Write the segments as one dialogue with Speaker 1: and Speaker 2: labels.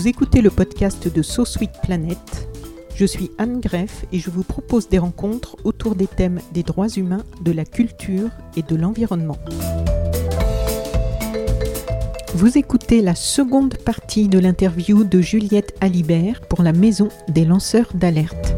Speaker 1: Vous écoutez le podcast de So Sweet Planet. Je suis Anne Greff et je vous propose des rencontres autour des thèmes des droits humains, de la culture et de l'environnement. Vous écoutez la seconde partie de l'interview de Juliette Alibert pour la Maison des lanceurs d'alerte.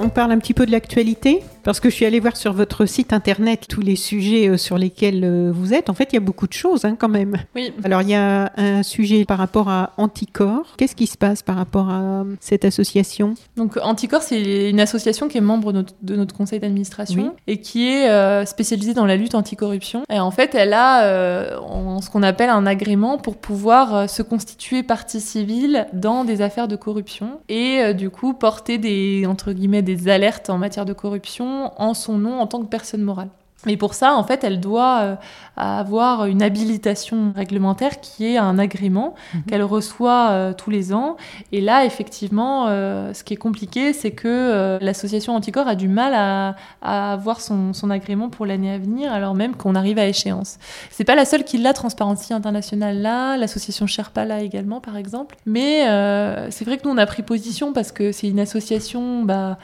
Speaker 1: On parle un petit peu de l'actualité? Parce que je suis allée voir sur votre site internet tous les sujets euh, sur lesquels euh, vous êtes. En fait, il y a beaucoup de choses hein, quand même.
Speaker 2: Oui.
Speaker 1: Alors, il y a un sujet par rapport à Anticorps. Qu'est-ce qui se passe par rapport à euh, cette association?
Speaker 2: Donc Anticorps, c'est une association qui est membre de notre, de notre conseil d'administration
Speaker 1: Oui.
Speaker 2: et qui est euh, spécialisée dans la lutte anticorruption. Et en fait, elle a euh, en- ce qu'on appelle un agrément pour pouvoir euh, se constituer partie civile dans des affaires de corruption et du coup porter des entre guillemets des alertes en matière de corruption en son nom en tant que personne morale. Mais pour ça, en fait, elle doit euh, avoir une habilitation réglementaire qui est un agrément qu'elle reçoit euh, tous les ans. Et là, effectivement, euh, ce qui est compliqué, c'est que l'association Anticorps a du mal à, à avoir son, son agrément pour l'année à venir, alors même qu'on arrive à échéance. C'est pas la seule qui l'a, Transparency International là, l'association Sherpa là également, par exemple. Mais euh, c'est vrai que nous, on a pris position parce que c'est une association. Bah,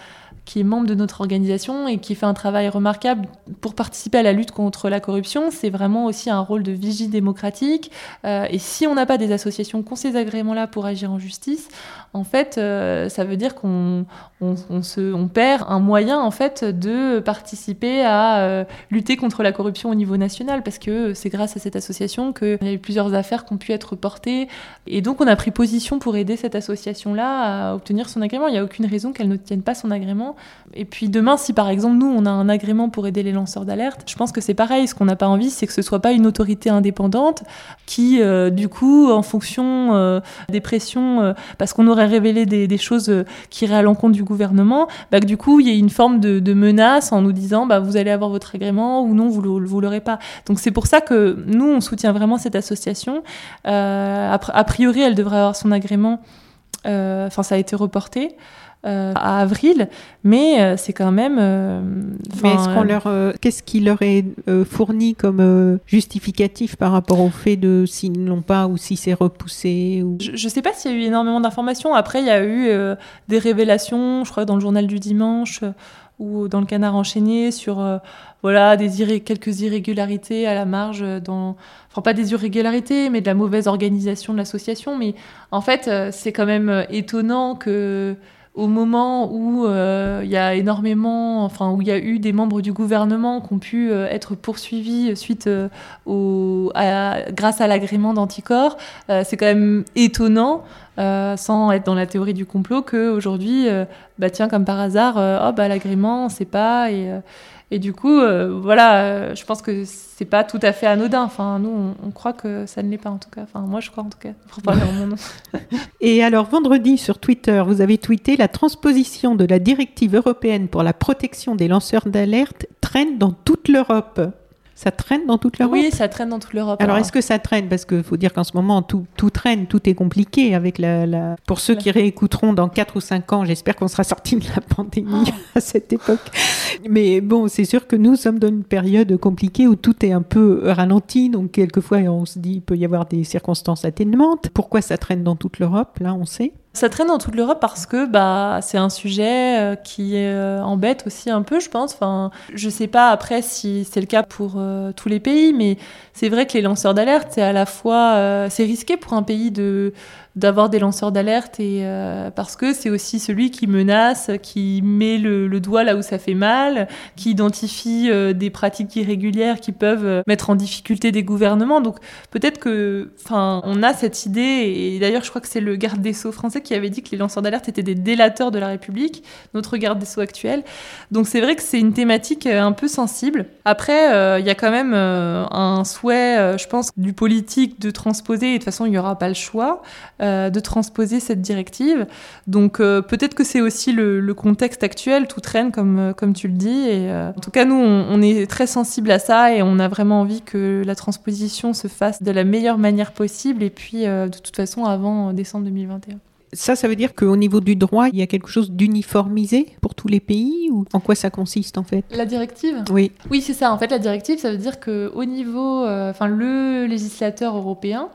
Speaker 2: qui est membre de notre organisation et qui fait un travail remarquable pour participer à la lutte contre la corruption. C'est vraiment aussi un rôle de vigie démocratique. Euh, et si on n'a pas des associations qui ont ces agréments-là pour agir en justice, en fait, euh, ça veut dire qu'on on, perd un moyen en fait de participer à euh, lutter contre la corruption au niveau national, parce que c'est grâce à cette association qu'il y a eu plusieurs affaires qui ont pu être portées. Et donc, on a pris position pour aider cette association-là à obtenir son agrément. Il n'y a aucune raison qu'elle ne tienne pas son agrément. Et puis demain, si par exemple nous, on a un agrément pour aider les lanceurs d'alerte, je pense que c'est pareil. Ce qu'on n'a pas envie, c'est que ce soit pas une autorité indépendante qui, euh, du coup, en fonction euh, des pressions, euh, parce qu'on aurait révélé des, choses qui iraient à l'encontre du gouvernement, bah, que du coup, il y ait une forme de, menace en nous disant, bah, vous allez avoir votre agrément ou non, vous ne l'aurez pas. Donc c'est pour ça que nous, on soutient vraiment cette association. A, priori, elle devrait avoir son agrément. Enfin, ça a été reporté euh, à avril, mais euh, c'est quand même. euh,
Speaker 1: Mais est-ce qu'on leur, qu'est-ce qui leur est fourni comme justificatif par rapport au fait de s'ils ne l'ont pas ou si c'est repoussé ou...
Speaker 2: Je ne sais pas s'il y a eu énormément d'informations. Après, il y a eu des révélations, je crois, dans le journal du dimanche ou dans le Canard enchaîné sur euh, voilà des irré- quelques irrégularités à la marge dans enfin pas des irrégularités mais de la mauvaise organisation de l'association mais en fait euh, c'est quand même étonnant que au moment où euh, il y a énormément, enfin où il y a eu des membres du gouvernement qui ont pu euh, être poursuivis suite euh, au, grâce à l'agrément d'anticorps, c'est quand même étonnant, euh, sans être dans la théorie du complot, qu'aujourd'hui, euh, bah tiens, comme par hasard, euh, oh bah l'agrément, on sait pas, et, euh, et du coup, voilà, je pense que c'est pas tout à fait anodin. Enfin, nous, on, croit que ça ne l'est pas en tout cas. Enfin, moi, je crois en tout cas.
Speaker 1: Et alors, vendredi, sur Twitter, vous avez tweeté la transposition de la directive européenne pour la protection des lanceurs d'alerte traîne dans toute l'Europe. Ça traîne dans toute l'Europe
Speaker 2: Oui, ça traîne dans toute l'Europe.
Speaker 1: Alors, est-ce que ça traîne? Parce qu'il faut dire qu'en ce moment, tout, tout traîne, tout est compliqué avec la. la- Pour ceux qui réécouteront dans 4 ou 5 ans, j'espère qu'on sera sorti de la pandémie à cette époque. Mais bon, c'est sûr que nous sommes dans une période compliquée où tout est un peu ralenti. Donc, quelquefois, on se dit qu'il peut y avoir des circonstances atténuantes. Pourquoi ça traîne dans toute l'Europe? Là, on sait.
Speaker 2: Ça traîne dans toute l'Europe parce que bah, c'est un sujet euh, qui euh, embête aussi un peu, je pense. Enfin, je sais pas après si c'est le cas pour euh, tous les pays, mais c'est vrai que les lanceurs d'alerte, c'est à la fois c'est risqué pour un pays de d'avoir des lanceurs d'alerte et euh, parce que c'est aussi celui qui menace, qui met le, doigt là où ça fait mal, qui identifie euh, des pratiques irrégulières qui peuvent euh, mettre en difficulté des gouvernements. Donc peut-être que, enfin, on a cette idée et d'ailleurs je crois que c'est le garde des sceaux français qui avait dit que les lanceurs d'alerte étaient des délateurs de la République, notre garde des sceaux actuel. Donc c'est vrai que c'est une thématique un peu sensible. Après, il y a quand même un souhait, je pense, du politique de transposer. Et de toute façon, il n'y aura pas le choix. Euh, de transposer cette directive. Donc euh, peut-être que c'est aussi le, contexte actuel, tout traîne comme, euh, comme tu le dis. Et, en tout cas, nous, on, est très sensible à ça et on a vraiment envie que la transposition se fasse de la meilleure manière possible et puis de toute façon avant décembre 2021.
Speaker 1: Ça, ça veut dire qu'au niveau du droit, il y a quelque chose d'uniformisé pour tous les pays ou en quoi ça consiste en fait?
Speaker 2: La directive?
Speaker 1: Oui.
Speaker 2: Oui, c'est ça. En fait, la directive, ça veut dire qu'au niveau, enfin, le législateur européen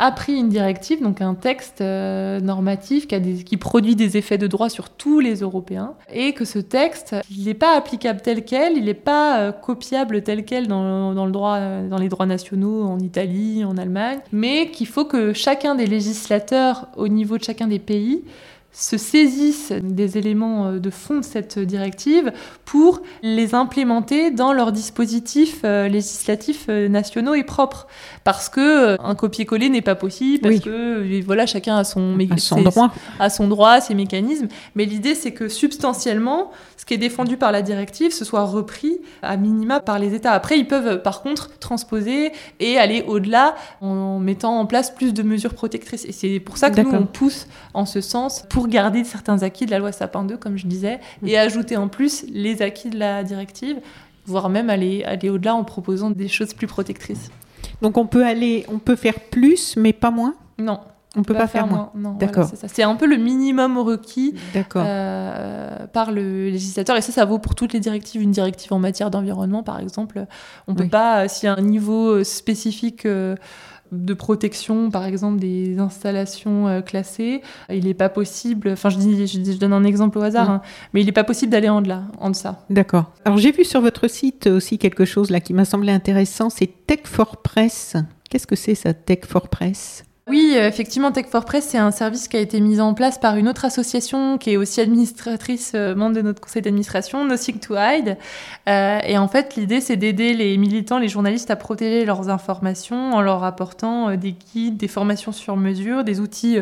Speaker 2: a pris une directive, donc un texte euh, normatif qui, produit des effets de droit sur tous les Européens, et que ce texte, n'est pas applicable tel quel, il n'est pas euh, copiable tel quel dans, dans, le droit, euh, dans les droits nationaux en Italie, en Allemagne, mais qu'il faut que chacun des législateurs au niveau de chacun des pays se saisissent des éléments euh, de fond de cette directive pour les implémenter dans leurs dispositifs euh, législatifs euh, nationaux et propres. Parce que un copier-coller n'est pas possible, parce que voilà, chacun a son,
Speaker 1: son droit.
Speaker 2: a son droit, ses mécanismes. Mais l'idée, c'est que substantiellement, ce qui est défendu par la directive, ce soit repris à minima par les États. Après, ils peuvent par contre transposer et aller au-delà en mettant en place plus de mesures protectrices. Et c'est pour ça que nous, on pousse en ce sens pour garder certains acquis de la loi Sapin 2, comme je disais, et ajouter en plus les acquis de la directive, voire même aller, aller au-delà en proposant des choses plus protectrices.
Speaker 1: Donc on peut aller, on peut faire plus, mais pas moins?
Speaker 2: Non.
Speaker 1: On peut pas, faire, moins.
Speaker 2: D'accord. c'est un peu le minimum requis euh, par le législateur. Et ça, ça vaut pour toutes les directives. Une directive en matière d'environnement, par exemple, on peut pas, s'il y a un niveau spécifique. Euh, de protection, par exemple des installations euh, classées, il n'est pas possible, enfin je, dis, je, donne un exemple au hasard, hein, mais il n'est pas possible d'aller en delà, en deçà.
Speaker 1: D'accord. Alors j'ai vu sur votre site aussi quelque chose là qui m'a semblé intéressant, c'est Tech for Press. Qu'est-ce que c'est ça, Tech for Press
Speaker 2: oui, euh, effectivement, Tech for Press, c'est un service qui a été mis en place par une autre association qui est aussi administratrice, euh, membre de notre conseil d'administration, Nothing to Hide. Euh, et en fait, l'idée, c'est d'aider les militants, les journalistes à protéger leurs informations en leur apportant des guides, des formations sur mesure, des outils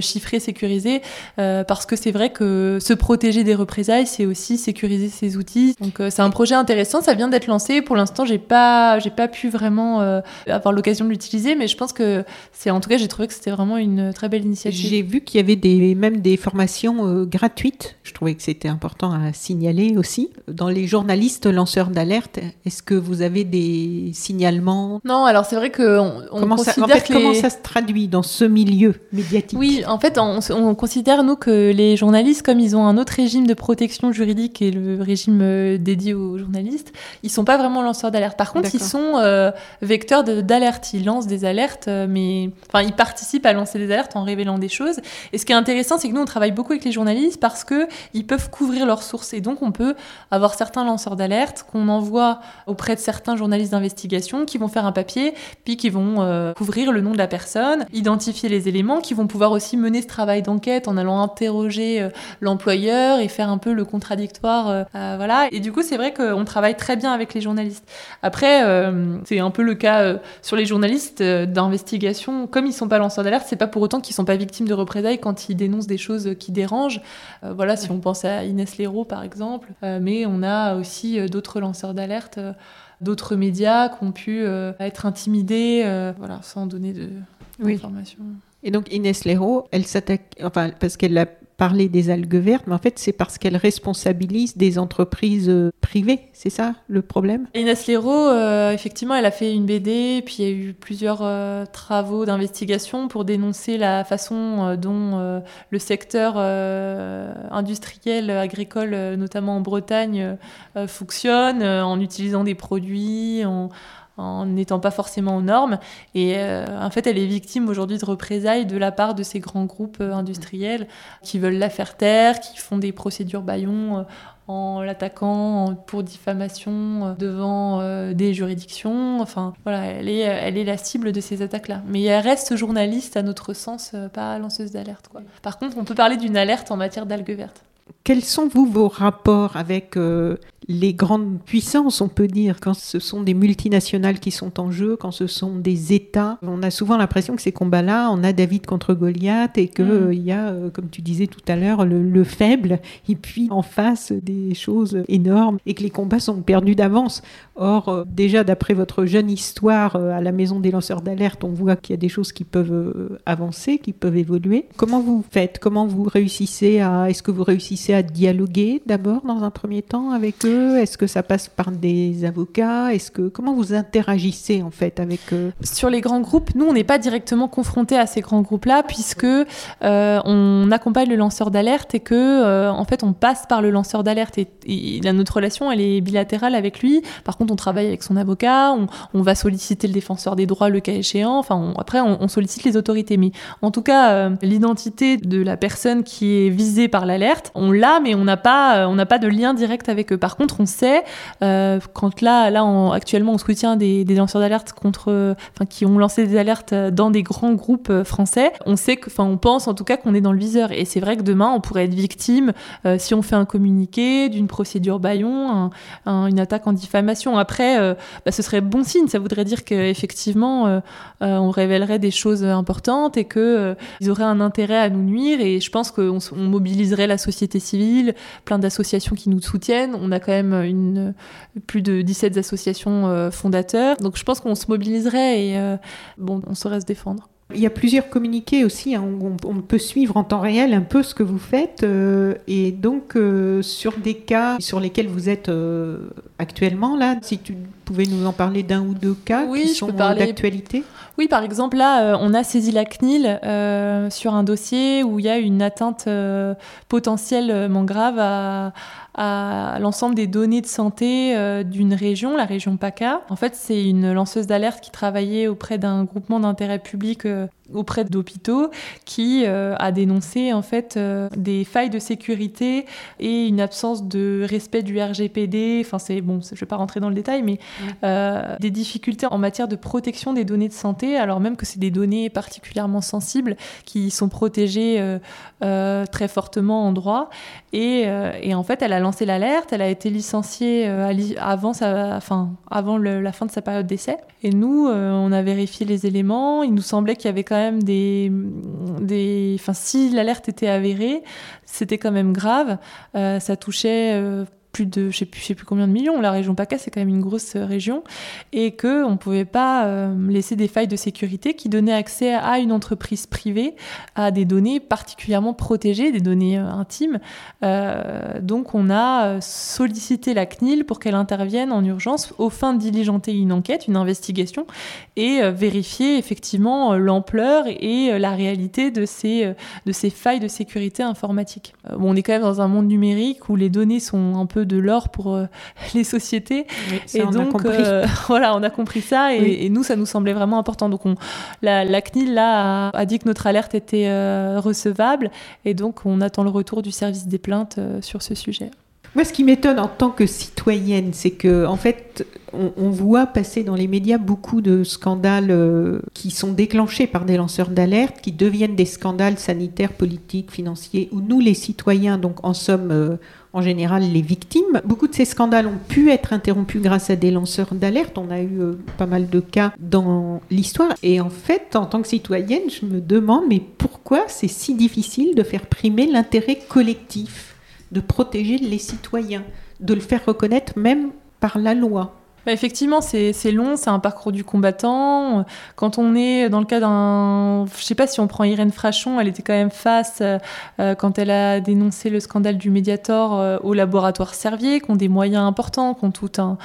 Speaker 2: chiffrés, sécurisés. parce que c'est vrai que se protéger des représailles, c'est aussi sécuriser ces outils. Donc, c'est un projet intéressant. Ça vient d'être lancé. Pour l'instant, j'ai pas, j'ai pas pu vraiment avoir l'occasion de l'utiliser, mais je pense que c'est en tout cas, j'ai trouvé que c'était vraiment une très belle initiative.
Speaker 1: J'ai vu qu'il y avait des, même des formations euh, gratuites. Je trouvais que c'était important à signaler aussi. Dans les journalistes lanceurs d'alerte, est-ce que vous avez des signalements?
Speaker 2: Non, alors c'est vrai que on,
Speaker 1: comment ça, en fait, comment ça se traduit dans ce milieu médiatique?
Speaker 2: Oui, en fait, on, considère nous que les journalistes, comme ils ont un autre régime de protection juridique et le régime euh, dédié aux journalistes, ils sont pas vraiment lanceurs d'alerte. Par contre, ils sont euh, vecteurs d'alerte. Ils lancent des alertes, mais enfin, ils participent à lancer des alertes en révélant des choses. Et ce qui est intéressant, c'est que nous, on travaille beaucoup avec les journalistes parce que ils peuvent couvrir leurs sources. Et donc, on peut avoir certains lanceurs d'alerte qu'on envoie auprès de certains journalistes d'investigation qui vont faire un papier, puis qui vont euh, couvrir le nom de la personne, identifier les éléments, qui vont pouvoir aussi mener ce travail d'enquête en allant interroger euh, l'employeur et faire un peu le contradictoire. Euh, voilà. Et du coup, c'est vrai qu'on travaille très bien avec les journalistes. Après, c'est un peu le cas sur les journalistes d'investigation. Comme ils sont pas lanceurs d'alerte, c'est pas pour autant qu'ils sont pas victimes de représailles quand ils dénoncent des choses qui dérangent. Euh, voilà, si on pense à Inès Léraud par exemple, euh, mais on a aussi euh, d'autres lanceurs d'alerte, d'autres médias qui ont pu être intimidés, voilà, sans donner de oui.
Speaker 1: Et donc Inès Léraud, elle s'attaque, enfin parce qu'elle a parler des algues vertes, mais en fait, c'est parce qu'elle responsabilise des entreprises euh, privées, c'est ça le problème?
Speaker 2: Inès Léraud, euh, effectivement, elle a fait une BD, puis il y a eu plusieurs euh, travaux d'investigation pour dénoncer la façon dont le secteur industriel, agricole, notamment en Bretagne, fonctionne, en utilisant des produits, en en n'étant pas forcément aux normes. Et en fait, elle est victime aujourd'hui de représailles de la part de ces grands groupes industriels qui veulent la faire taire, qui font des procédures baillons en l'attaquant pour diffamation euh, devant euh, des juridictions. Enfin, voilà, elle est, elle est la cible de ces attaques-là. Mais elle reste journaliste, à notre sens, euh, pas lanceuse d'alerte. Par contre, on peut parler d'une alerte en matière d'algues vertes.
Speaker 1: Quels sont, vous, vos rapports avec les grandes puissances, on peut dire, quand ce sont des multinationales qui sont en jeu, quand ce sont des États. On a souvent l'impression que ces combats-là, on a David contre Goliath et qu'il mm. euh, y a, euh, comme tu disais tout à l'heure, le, faible et puis en face des choses énormes et que les combats sont perdus d'avance. Or, euh, déjà d'après votre jeune histoire à la maison des lanceurs d'alerte, on voit qu'il y a des choses qui peuvent avancer, qui peuvent évoluer. Comment vous faites? Comment vous réussissez à... Est-ce que vous réussissez à dialoguer d'abord dans un premier temps avec eux? Est-ce que ça passe par des avocats Est-ce que comment vous interagissez en fait avec eux
Speaker 2: Sur les grands groupes, nous on n'est pas directement confrontés à ces grands groupes-là puisque euh, on accompagne le lanceur d'alerte et que euh, en fait on passe par le lanceur d'alerte et, notre relation elle est bilatérale avec lui. Par contre on travaille avec son avocat, on, va solliciter le défenseur des droits le cas échéant. Enfin après on, sollicite les autorités, mais en tout cas euh, l'identité de la personne qui est visée par l'alerte, on l'a, mais on n'a pas on n'a pas de lien direct avec eux. Par contre on sait, euh, quand là, là actuellement, on soutient des, des lanceurs d'alerte contre, enfin, qui ont lancé des alertes dans des grands groupes euh, français, on sait que, enfin, on pense en tout cas qu'on est dans le viseur. Et c'est vrai que demain, on pourrait être victime, euh, si on fait un communiqué, d'une procédure baillon, une attaque en diffamation. Après, bah, ce serait bon signe. Ça voudrait dire qu'effectivement, on révélerait des choses importantes et qu'ils ils auraient un intérêt à nous nuire. Et je pense qu'on on mobiliserait la société civile, plein d'associations qui nous soutiennent. On a quand même une, plus de 17 associations euh, fondateurs. Donc je pense qu'on se mobiliserait et euh, bon, on saurait se défendre.
Speaker 1: Il y a plusieurs communiqués aussi, hein, on, peut suivre en temps réel un peu ce que vous faites, euh, et donc sur des cas sur lesquels vous êtes actuellement, là, si tu pouvais nous en parler d'un ou deux cas qui sont d'actualité?
Speaker 2: Oui, par exemple, là, on a saisi la CNIL sur un dossier où il y a une atteinte potentiellement grave à à l'ensemble des données de santé euh, d'une région, la région PACA. En fait, c'est une lanceuse d'alerte qui travaillait auprès d'un groupement d'intérêt public euh, auprès d'hôpitaux qui euh, a dénoncé en fait des failles de sécurité et une absence de respect du RGPD. Enfin, c'est bon, je vais pas rentrer dans le détail, mais des difficultés en matière de protection des données de santé, alors même que c'est des données particulièrement sensibles qui sont protégées très fortement en droit. Et, et en fait, elle a lancé l'alerte, elle a été licenciée euh, avant, enfin, avant la fin de sa période d'essai. Et nous, euh, on a vérifié les éléments. Il nous semblait qu'il y avait quand même des. des enfin, si l'alerte était avérée, c'était quand même grave. Euh, ça touchait plus de, je sais plus, sais plus combien de millions. La région PACA, c'est quand même une grosse euh, région. Et qu'on ne pouvait pas euh, laisser des failles de sécurité qui donnaient accès à une entreprise privée à des données particulièrement protégées, des données euh, intimes. donc, on a sollicité la CNIL pour qu'elle intervienne en urgence au fin de diligenter une enquête, une investigation et vérifier effectivement l'ampleur et la réalité de ces, de ces failles de sécurité informatique. Bon, on est quand même dans un monde numérique où les données sont un peu de l'or pour euh, les sociétés.
Speaker 1: et donc, euh,
Speaker 2: voilà, on a compris ça et, nous, ça nous semblait vraiment important. Donc, on, la, CNIL là, a, dit que notre alerte était euh, recevable et donc on attend le retour du service des plaintes sur ce sujet.
Speaker 1: Moi, ce qui m'étonne en tant que citoyenne, c'est que, en fait, on, voit passer dans les médias beaucoup de scandales qui sont déclenchés par des lanceurs d'alerte, qui deviennent des scandales sanitaires, politiques, financiers, où nous, les citoyens, donc en somme en général les victimes. Beaucoup de ces scandales ont pu être interrompus grâce à des lanceurs d'alerte. On a eu euh, pas mal de cas dans l'histoire. Et en fait, en tant que citoyenne, je me demande, mais pourquoi c'est si difficile de faire primer l'intérêt collectif, de protéger les citoyens, de le faire reconnaître même par la loi
Speaker 2: bah, effectivement, c'est long, c'est un parcours du combattant. Quand on est dans le cas d'un. Je sais pas si on prend Irène Frachon, elle était quand même face, euh, quand elle a dénoncé le scandale du Mediator euh, au laboratoire Servier, qui ont des moyens importants, qui ont tout un,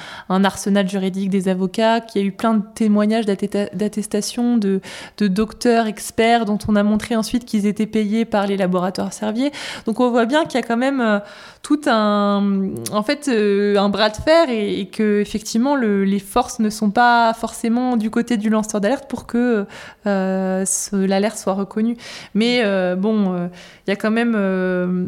Speaker 2: arsenal juridique des avocats, qui a eu plein de témoignages d'attestation de, docteurs experts dont on a montré ensuite qu'ils étaient payés par les laboratoires Servier. Donc on voit bien qu'il y a quand même euh, tout un. En fait, un bras de fer et, et que, effectivement, les forces ne sont pas forcément du côté du lanceur d'alerte pour que euh, l'alerte soit reconnue. Mais euh, bon, euh, il y a quand même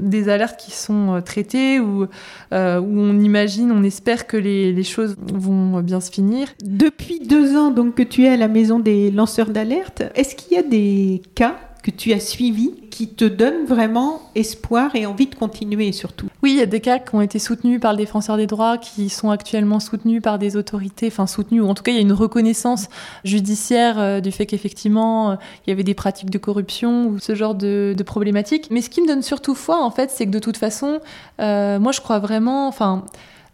Speaker 2: des alertes qui sont traitées où, où on imagine, on espère que les, les, choses vont bien se finir.
Speaker 1: Depuis deux ans donc que tu es à la maison des lanceurs d'alerte, est-ce qu'il y a des cas que tu as suivis qui te donnent vraiment espoir et envie de continuer surtout
Speaker 2: Oui, il y a des cas qui ont été soutenus par le défenseur des droits, qui sont actuellement soutenus par des autorités, enfin soutenus, ou en tout cas il y a une reconnaissance judiciaire euh, du fait qu'effectivement euh, il y avait des pratiques de corruption ou ce genre de, de problématiques. Mais ce qui me donne surtout foi en fait, c'est que de toute façon, euh, moi je crois vraiment, enfin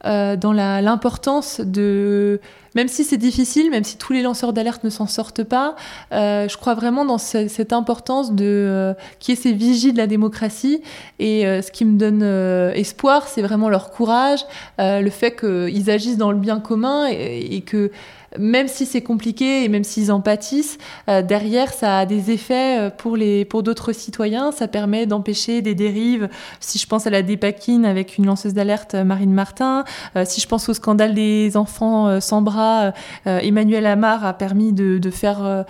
Speaker 2: dans l'importance de même si c'est difficile, même si tous les lanceurs d'alerte ne s'en sortent pas, euh, je crois vraiment dans ce, cette importance de euh, qui est ces vigies de la démocratie. Et euh, ce qui me donne euh, espoir, c'est vraiment leur courage, le fait qu'ils agissent dans le bien commun et, que même si c'est compliqué et même s'ils en pâtissent, derrière, ça a des effets pour, pour d'autres citoyens. Ça permet d'empêcher des dérives. Si je pense à la dépaquine avec une lanceuse d'alerte, Marine Martin, si je pense au scandale des enfants sans bras, euh, Emmanuel Amar a permis de, de, faire,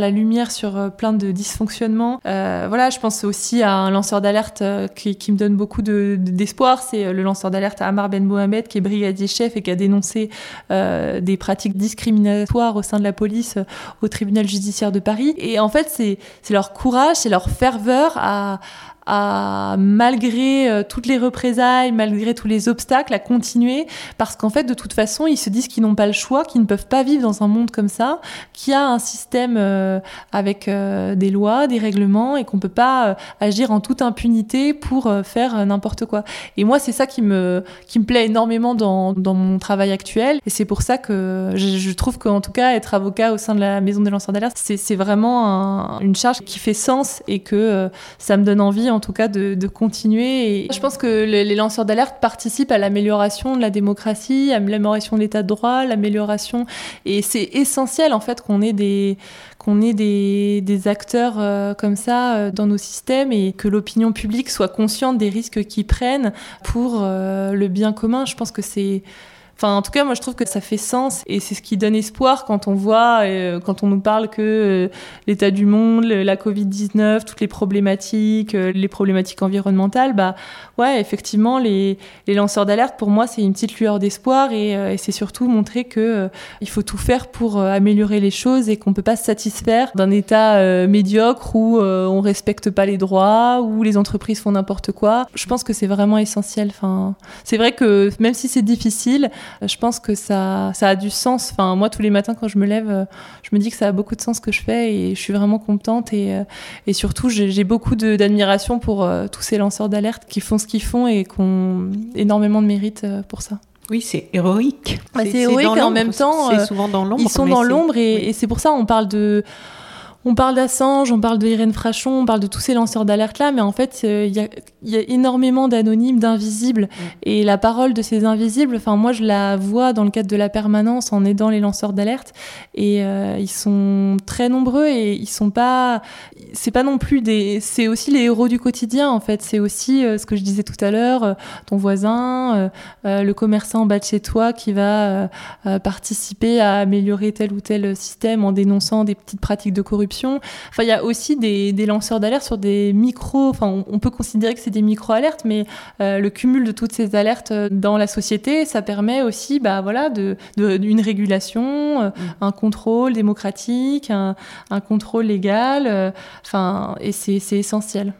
Speaker 2: la lumière sur plein de dysfonctionnements. voilà, je pense aussi à un lanceur d'alerte qui, me donne beaucoup de, d'espoir. C'est le lanceur d'alerte Amar Ben Mohamed, qui est brigadier chef et qui a dénoncé des pratiques discriminatoire au sein de la police euh, au tribunal judiciaire de Paris. Et en fait, c'est leur courage, c'est leur ferveur à, à, malgré euh, toutes les représailles, malgré tous les obstacles, à continuer, parce qu'en fait, de toute façon, ils se disent qu'ils n'ont pas le choix, qu'ils ne peuvent pas vivre dans un monde comme ça, qui a un système euh, avec euh, des lois, des règlements, et qu'on peut pas agir en toute impunité pour faire n'importe quoi. Et moi, c'est ça qui me, qui me plaît énormément dans, dans mon travail actuel, et c'est pour ça que je, je trouve qu'en tout cas, être avocat au sein de la maison des lanceurs d'alerte, c'est vraiment un, une charge qui fait sens et que ça me donne envie, en tout cas de, continuer. Je pense que les, les lanceurs d'alerte participent à l'amélioration de la démocratie, à l'amélioration de l'état de droit, l'amélioration. Et c'est essentiel en fait qu'on ait des qu'on ait des, des acteurs euh, comme ça euh, dans nos systèmes et que l'opinion publique soit consciente des risques qu'ils prennent pour euh, le bien commun. Je pense que c'est Enfin, en tout cas, moi, je trouve que ça fait sens et c'est ce qui donne espoir quand on voit, euh, quand on nous parle que euh, l'état du monde, la Covid-19, toutes les problématiques, euh, les problématiques environnementales, bah ouais, effectivement, les, lanceurs d'alerte, pour moi, c'est une petite lueur d'espoir et, c'est surtout montrer que il faut tout faire pour améliorer les choses et qu'on peut pas se satisfaire d'un état médiocre où on respecte pas les droits, où les entreprises font n'importe quoi. Je pense que c'est vraiment essentiel. Enfin, c'est vrai que même si c'est difficile, je pense que ça, ça a du sens. Enfin, moi, tous les matins, quand je me lève, euh, je me dis que ça a beaucoup de sens ce que je fais et je suis vraiment contente. Et, euh, et surtout, j'ai beaucoup d'admiration pour euh, tous ces lanceurs d'alerte qui font ce qu'ils font et qui ont énormément de mérite pour ça.
Speaker 1: Oui, c'est héroïque.
Speaker 2: Bah, c'est héroïque et en même temps,
Speaker 1: c'est souvent dans l'ombre.
Speaker 2: Ils sont dans l'ombre et, oui. et c'est pour ça on parle de on parle d'Assange, on parle de Irène Frachon, on parle de tous ces lanceurs d'alerte là, mais en fait, il euh, y, a, y, a, énormément d'anonymes, d'invisibles. Mmh. Et la parole de ces invisibles, enfin, moi, je la vois dans le cadre de la permanence en aidant les lanceurs d'alerte. Et euh, ils sont très nombreux et ils sont pas. C'est pas non plus des. C'est aussi les héros du quotidien, en fait. C'est aussi euh, ce que je disais tout à l'heure, ton voisin, le commerçant en bas de chez toi qui va participer à améliorer tel ou tel système en dénonçant des petites pratiques de corruption Enfin, il y a aussi des, des lanceurs d'alerte sur des micros. Enfin, on, on peut considérer que c'est des micro-alertes, mais euh, le cumul de toutes ces alertes dans la société, ça permet aussi, bah voilà, de, de une régulation, euh, mmh. un contrôle démocratique, un, un contrôle légal. Euh, enfin, et c'est essentiel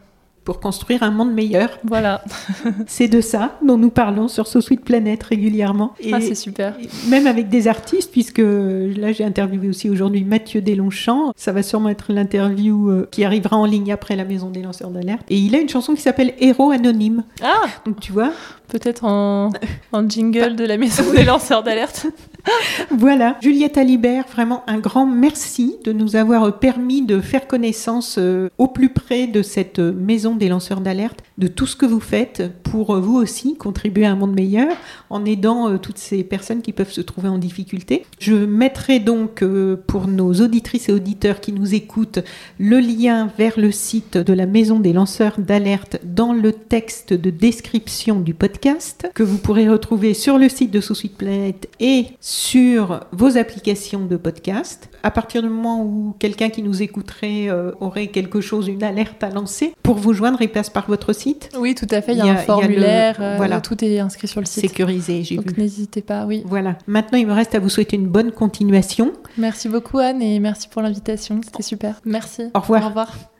Speaker 1: pour construire un monde meilleur.
Speaker 2: Voilà.
Speaker 1: c'est de ça dont nous parlons sur So Sweet Planet régulièrement.
Speaker 2: Et ah, c'est super.
Speaker 1: Même avec des artistes, puisque là j'ai interviewé aussi aujourd'hui Mathieu Deslongchamps. Ça va sûrement être l'interview euh, qui arrivera en ligne après la Maison des lanceurs d'alerte. Et il a une chanson qui s'appelle Héros anonyme.
Speaker 2: Ah
Speaker 1: Donc tu vois
Speaker 2: Peut-être en, en jingle de la Maison des lanceurs d'alerte.
Speaker 1: voilà, Juliette Alibert, vraiment un grand merci de nous avoir permis de faire connaissance euh, au plus près de cette maison des lanceurs d'alerte, de tout ce que vous faites pour euh, vous aussi contribuer à un monde meilleur en aidant euh, toutes ces personnes qui peuvent se trouver en difficulté. Je mettrai donc pour nos auditrices et auditeurs qui nous écoutent le lien vers le site de la maison des lanceurs d'alerte dans le texte de description du podcast que vous pourrez retrouver sur le site de Sous Suite Planète et sur vos applications de podcast. À partir du moment où quelqu'un qui nous écouterait euh, aurait quelque chose, une alerte à lancer, pour vous joindre, il passe par votre site
Speaker 2: Oui, tout à fait. Il y a,
Speaker 1: Il y a-
Speaker 2: un
Speaker 1: a le-
Speaker 2: formulaire. euh,
Speaker 1: voilà.
Speaker 2: Tout est inscrit sur le site.
Speaker 1: sécurisé, j'ai
Speaker 2: Donc
Speaker 1: vu.
Speaker 2: n'hésitez pas, oui.
Speaker 1: Voilà. Maintenant, il me reste à vous souhaiter une bonne continuation.
Speaker 2: Merci beaucoup Anne et merci pour l'invitation. C'était super. Merci.
Speaker 1: Au revoir.
Speaker 2: Au revoir.